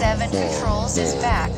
Seven controls is back.